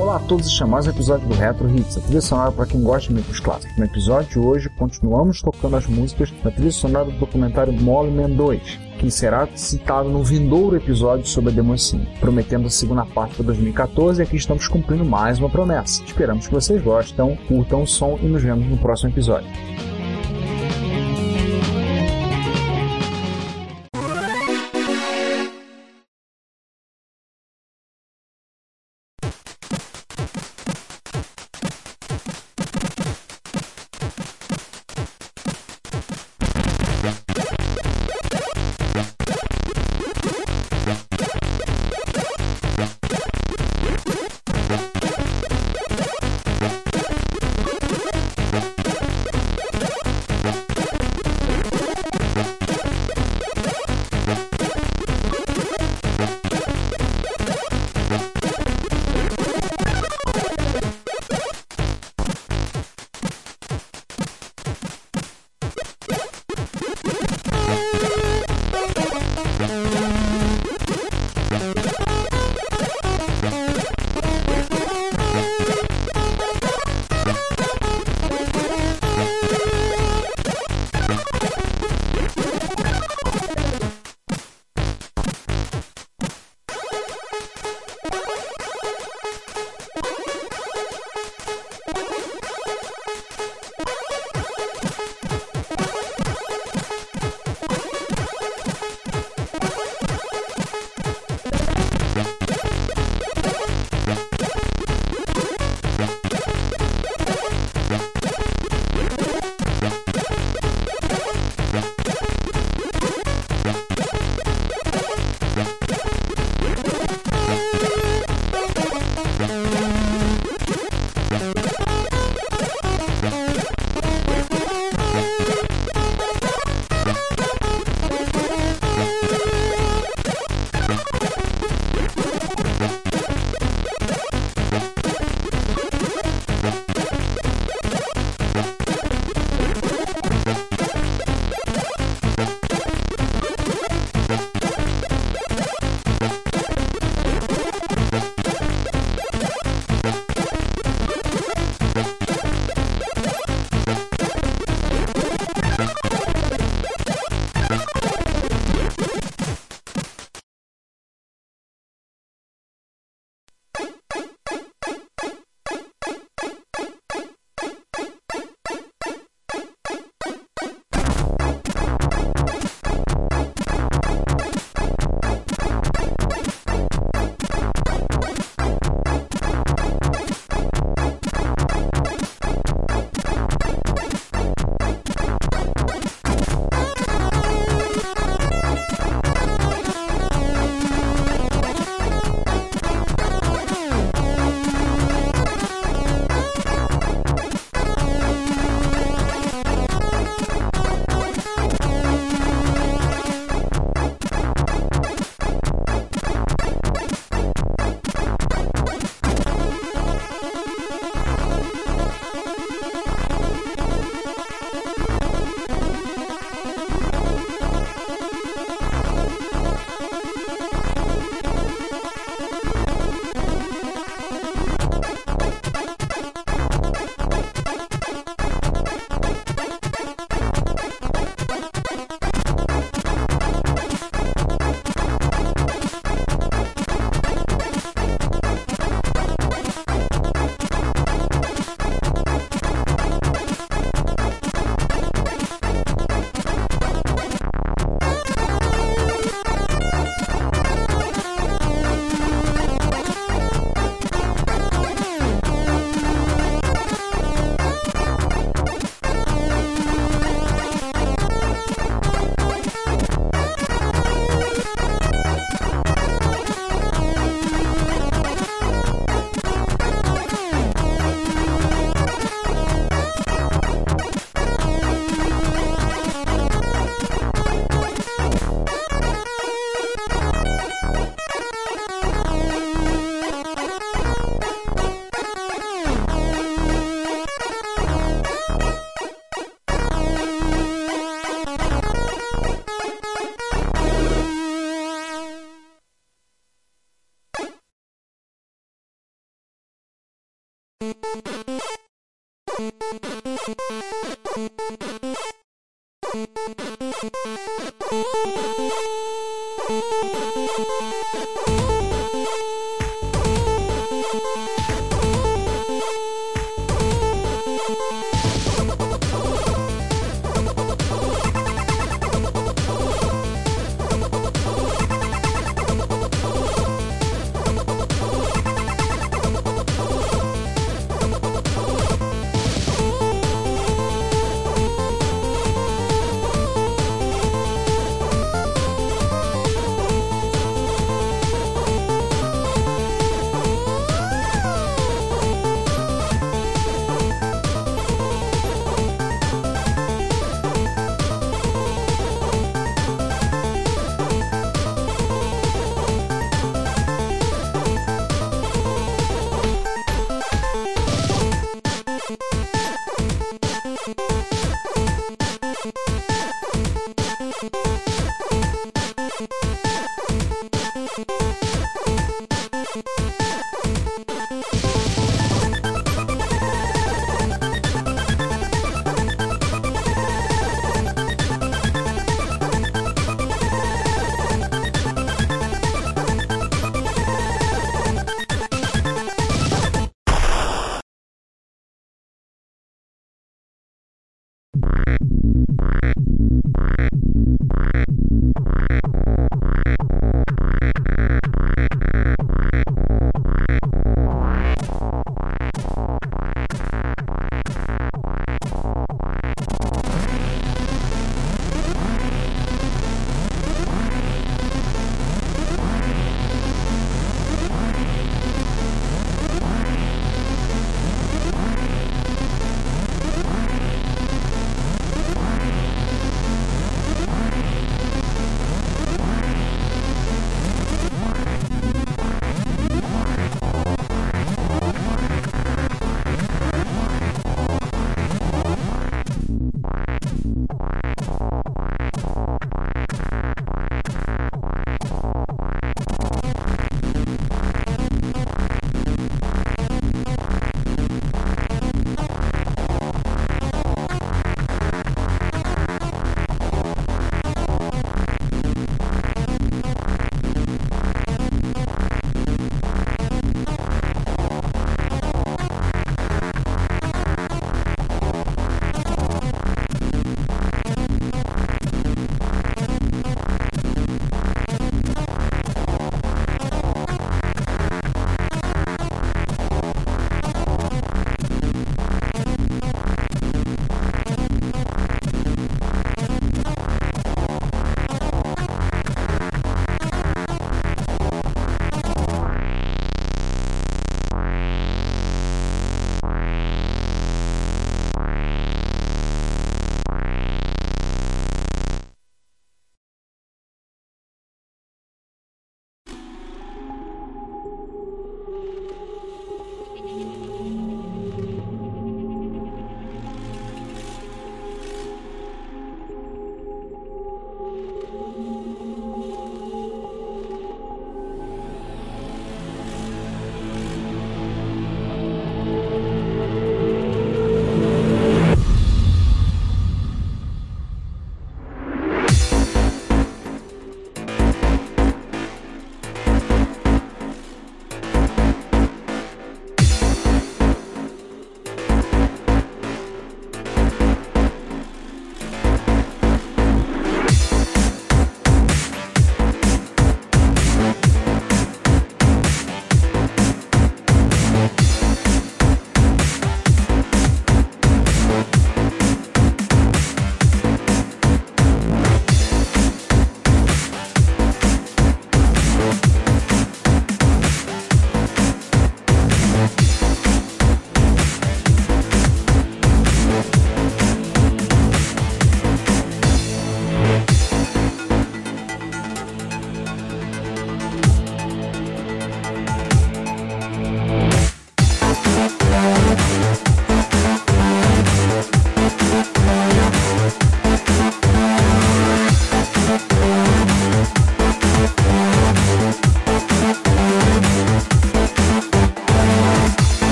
Olá a todos, é mais um episódio do Retro Hits, a trilha sonora para quem gosta de músicos clássicos. No episódio de hoje, continuamos tocando as músicas da trilha sonora do documentário Molly Man 2, que será citado no vindouro episódio sobre a Democine, prometendo a segunda parte para 2014 e aqui estamos cumprindo mais uma promessa. Esperamos que vocês gostem, curtam o som e nos vemos no próximo episódio. Bye.